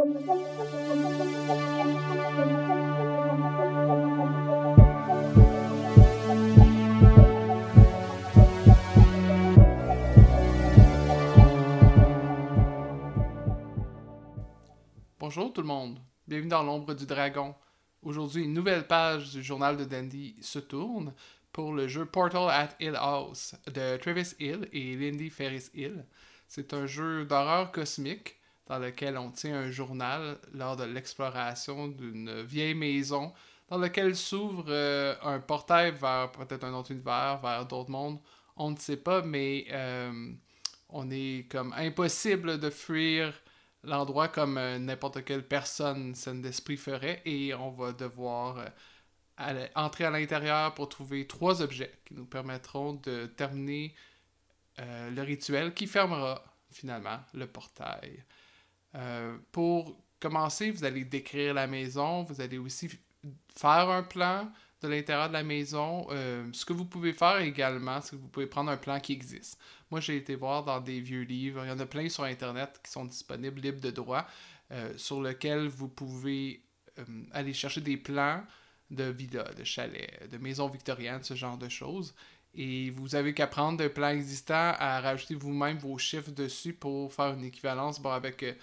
Bonjour tout le monde, bienvenue dans l'ombre du dragon. Aujourd'hui, une nouvelle page du journal de Dandy se tourne pour le jeu Portal at Hill House de Travis Hill et Lindy Ferris Hill. C'est un jeu d'horreur cosmique dans lequel on tient un journal lors de l'exploration d'une vieille maison dans laquelle s'ouvre euh, un portail vers peut-être un autre univers, vers d'autres mondes. On ne sait pas, mais euh, on est comme impossible de fuir l'endroit comme euh, n'importe quelle personne saine d'esprit ferait et on va devoir entrer à l'intérieur pour trouver trois objets qui nous permettront de terminer le rituel qui fermera finalement le portail. Pour commencer, vous allez décrire la maison, vous allez aussi faire un plan de l'intérieur de la maison. ce que vous pouvez faire également, c'est que vous pouvez prendre un plan qui existe. Moi, j'ai été voir dans des vieux livres. Il y en a plein sur Internet qui sont disponibles, libres de droit, euh, sur lesquels vous pouvez euh, aller chercher des plans de villas, de chalets, de maisons victoriennes, ce genre de choses. Et vous avez qu'à prendre un plan existant, à rajouter vous-même vos chiffres dessus pour faire une équivalence. Bon, avec, euh,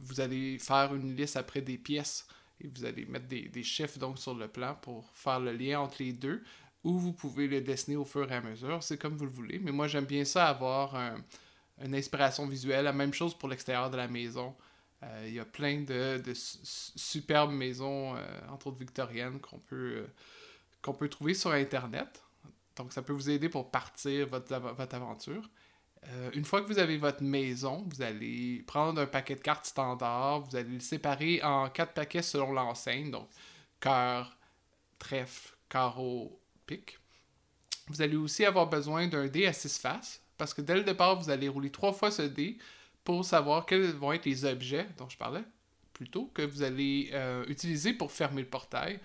vous allez faire une liste après des pièces et vous allez mettre des, des, chiffres donc sur le plan pour faire le lien entre les deux ou vous pouvez le dessiner au fur et à mesure. C'est comme vous le voulez. Mais moi, j'aime bien ça avoir une inspiration visuelle. La même chose pour l'extérieur de la maison. Euh, il y a plein de, superbes maisons, euh, entre autres victoriennes, qu'on peut, qu'on peut trouver sur Internet. Donc, ça peut vous aider pour partir votre, votre aventure. une fois que vous avez votre maison, vous allez prendre un paquet de cartes standard, vous allez le séparer en quatre paquets selon l'enseigne. Donc, cœur, trèfle, carreau, pique. Vous allez aussi avoir besoin d'un dé à 6 faces, parce que dès le départ, vous allez rouler trois fois ce dé pour savoir quels vont être les objets dont je parlais plutôt que vous allez euh, utiliser pour fermer le portail.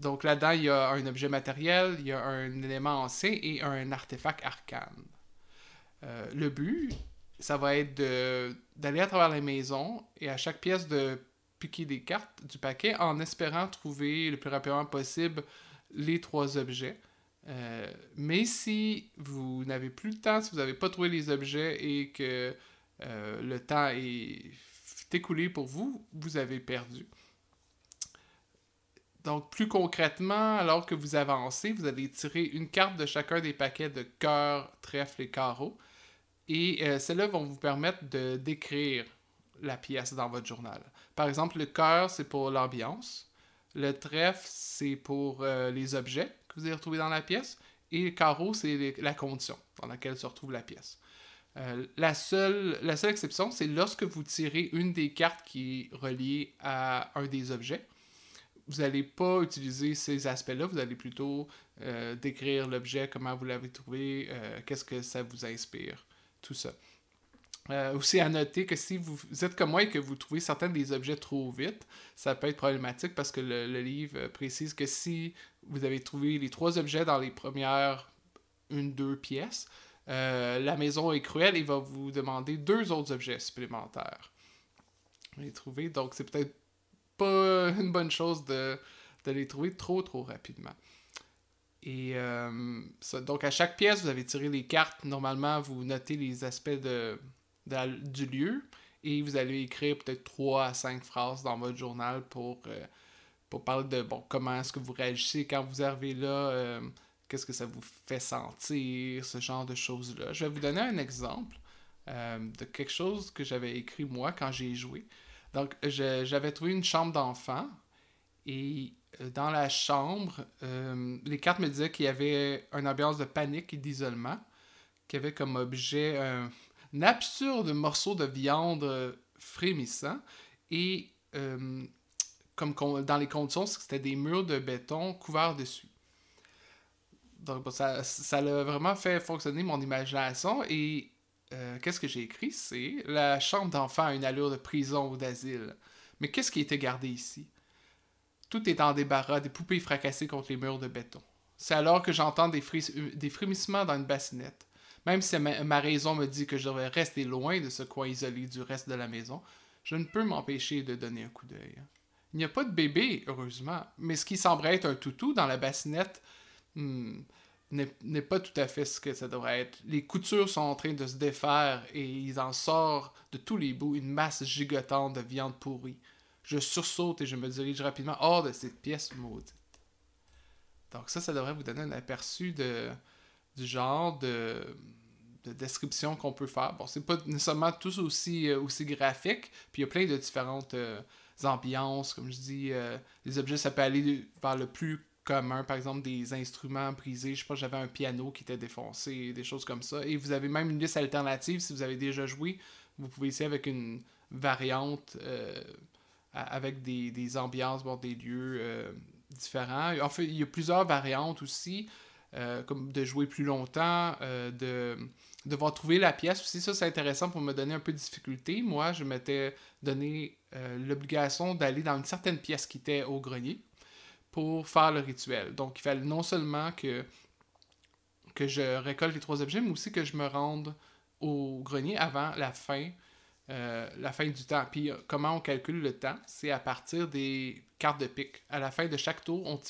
Donc là-dedans, il y a un objet matériel, il y a un élément ancien et un artefact arcane. Euh, le but, ça va être d'aller à travers les maisons et à chaque pièce de piquer des cartes du paquet en espérant trouver le plus rapidement possible les trois objets. Euh, mais si vous n'avez plus le temps, si vous n'avez pas trouvé les objets et que euh, le temps est écoulé pour vous, vous avez perdu. Donc, plus concrètement, alors que vous avancez, vous allez tirer une carte de chacun des paquets de cœur, trèfle et carreau. Et euh, celles-là vont vous permettre de décrire la pièce dans votre journal. Par exemple, le cœur, c'est pour l'ambiance. Le trèfle, c'est pour euh, les objets que vous allez retrouver dans la pièce. Et le carreau, c'est la condition dans laquelle se retrouve la pièce. Euh, la, seule, la seule exception, c'est lorsque vous tirez une des cartes qui est reliée à un des objets. Vous n'allez pas utiliser ces aspects-là, vous allez plutôt euh, décrire l'objet, comment vous l'avez trouvé, qu'est-ce que ça vous inspire, tout ça. Euh, aussi à noter que si vous, êtes comme moi et que vous trouvez certains des objets trop vite, ça peut être problématique parce que le, livre précise que si vous avez trouvé les trois objets dans les premières une, deux pièces, euh, la maison est cruelle et va vous demander deux autres objets supplémentaires. Les trouver, donc c'est peut-être pas une bonne chose de, les trouver trop trop rapidement. Et euh, donc à chaque pièce, vous avez tiré les cartes. Normalement, vous notez les aspects de, du lieu et vous allez écrire peut-être 3 à 5 phrases dans votre journal pour, euh, pour parler de bon, comment est-ce que vous réagissez quand vous arrivez là, euh, qu'est-ce que ça vous fait sentir, ce genre de choses-là. Je vais vous donner un exemple de quelque chose que j'avais écrit moi quand j'ai joué. Donc, j'avais trouvé une chambre d'enfant et dans la chambre, les cartes me disaient qu'il y avait une ambiance de panique et d'isolement, qui avait comme objet un absurde morceau de viande euh, frémissant et euh, comme dans les conditions, c'était des murs de béton couverts dessus. Donc ça, ça a vraiment fait fonctionner mon imagination et euh, qu'est-ce que j'ai écrit? C'est la chambre d'enfant a une allure de prison ou d'asile. Mais qu'est-ce qui était gardé ici? Tout est en débarras, des poupées fracassées contre les murs de béton. C'est alors que j'entends des, des frémissements dans une bassinette. Même si ma, raison me dit que je devrais rester loin de ce coin isolé du reste de la maison, je ne peux m'empêcher de donner un coup d'œil. Il n'y a pas de bébé, heureusement, mais ce qui semblerait être un toutou dans la bassinette hmm, n'est pas tout à fait ce que ça devrait être. Les coutures sont en train de se défaire et il en sort de tous les bouts une masse gigotante de viande pourrie. Je sursaute et je me dirige rapidement hors de cette pièce maudite. Donc ça, ça devrait vous donner un aperçu de, du genre de, description qu'on peut faire. Bon, c'est pas nécessairement tous aussi, euh, aussi graphique, puis il y a plein de différentes euh, ambiances, comme je dis, euh, les objets, ça peut aller vers le plus par exemple des instruments brisés, je sais pas, j'avais un piano qui était défoncé, des choses comme ça, et vous avez même une liste alternative, si vous avez déjà joué, vous pouvez essayer avec une variante, avec des, ambiances, bon, des lieux différents. En fait, il y a plusieurs variantes aussi, euh, comme de jouer plus longtemps, euh, de devoir trouver la pièce aussi. Ça, c'est intéressant pour me donner un peu de difficulté. Moi, je m'étais donné euh, l'obligation d'aller dans une certaine pièce qui était au grenier pour faire le rituel. Donc, il fallait non seulement que, je récolte les trois objets, mais aussi que je me rende au grenier avant la fin fin du temps. Puis comment on calcule le temps? C'est à partir des cartes de pique. À la fin de chaque tour, on,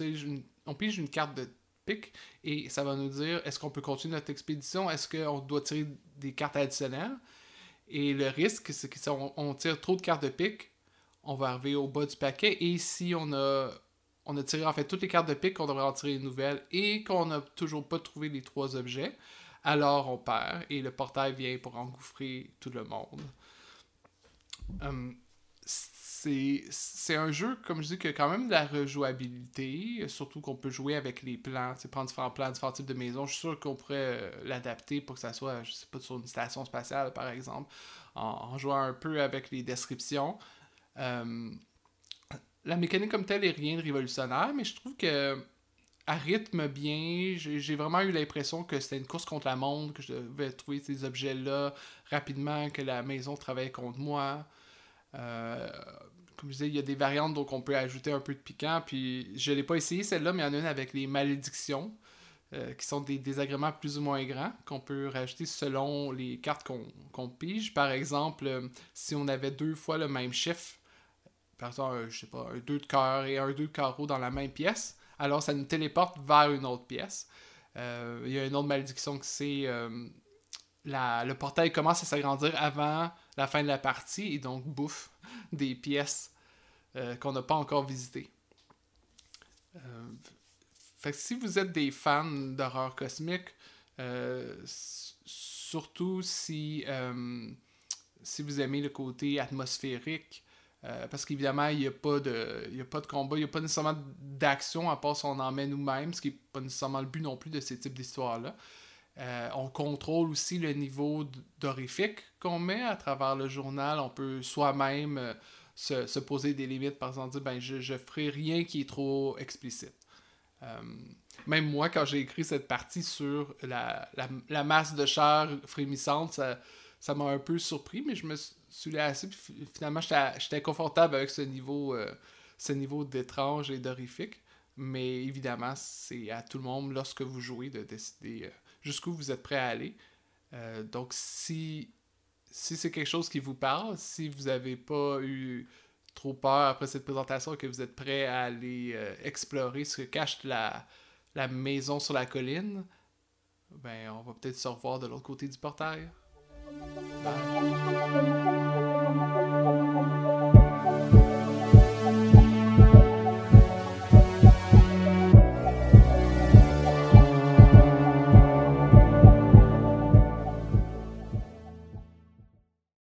on pige une carte de pique et ça va nous dire est-ce qu'on peut continuer notre expédition, est-ce qu'on doit tirer des cartes additionnelles? Et le risque, c'est que si on, tire trop de cartes de pique, on va arriver au bas du paquet. Et si on a, on a tiré en fait toutes les cartes de pique, on devrait en tirer une nouvelle et qu'on n'a toujours pas trouvé les trois objets, alors on perd et le portail vient pour engouffrer tout le monde. Hum, c'est un jeu, comme je dis, qui a quand même de la rejouabilité, surtout qu'on peut jouer avec les plans, prendre différents plans, différents types de maisons. Je suis sûr qu'on pourrait euh, l'adapter pour que ça soit, je sais pas, sur une station spatiale, par exemple, en, jouant un peu avec les descriptions. Euh, la mécanique comme telle est rien de révolutionnaire, mais je trouve que à rythme bien, j'ai vraiment eu l'impression que c'était une course contre la montre, que je devais trouver ces objets-là rapidement, que la maison travaillait contre moi. Euh, comme je disais, il y a des variantes, donc on peut ajouter un peu de piquant. Puis je ne l'ai pas essayé celle-là, mais il y en a une avec les malédictions, euh, qui sont des désagréments plus ou moins grands, qu'on peut rajouter selon les cartes qu'on pige. Par exemple, euh, si on avait deux fois le même chiffre, par exemple, je sais pas, un 2 de cœur et un 2 de carreau dans la même pièce, alors ça nous téléporte vers une autre pièce. il y a une autre malédiction que c'est le portail commence à s'agrandir avant la fin de la partie et donc bouffe des pièces euh, qu'on n'a pas encore visitées. Euh, fait que si vous êtes des fans d'horreur cosmique, euh, surtout si, si vous aimez le côté atmosphérique, parce qu'évidemment, il n'y a, pas de, a pas de combat, il n'y a pas nécessairement d'action à part si on en met nous-mêmes, ce qui n'est pas nécessairement le but non plus de ces types d'histoires-là. Euh, on contrôle aussi le niveau d'horrifique qu'on met à travers le journal. On peut soi-même euh, se, poser des limites, par exemple, dire ben, je ne ferai rien qui est trop explicite. Euh, même moi, quand j'ai écrit cette partie sur la, masse de chair frémissante, ça, m'a un peu surpris, mais je me suis lassé. Finalement, j'étais confortable avec ce niveau, ce niveau d'étrange et d'horrifique. Mais évidemment, c'est à tout le monde, lorsque vous jouez, de décider jusqu'où vous êtes prêt à aller. Euh, donc, si, si c'est quelque chose qui vous parle, si vous n'avez pas eu trop peur après cette présentation, que vous êtes prêt à aller euh, explorer ce que cache la, la maison sur la colline, ben, on va peut-être se revoir de l'autre côté du portail. Bye.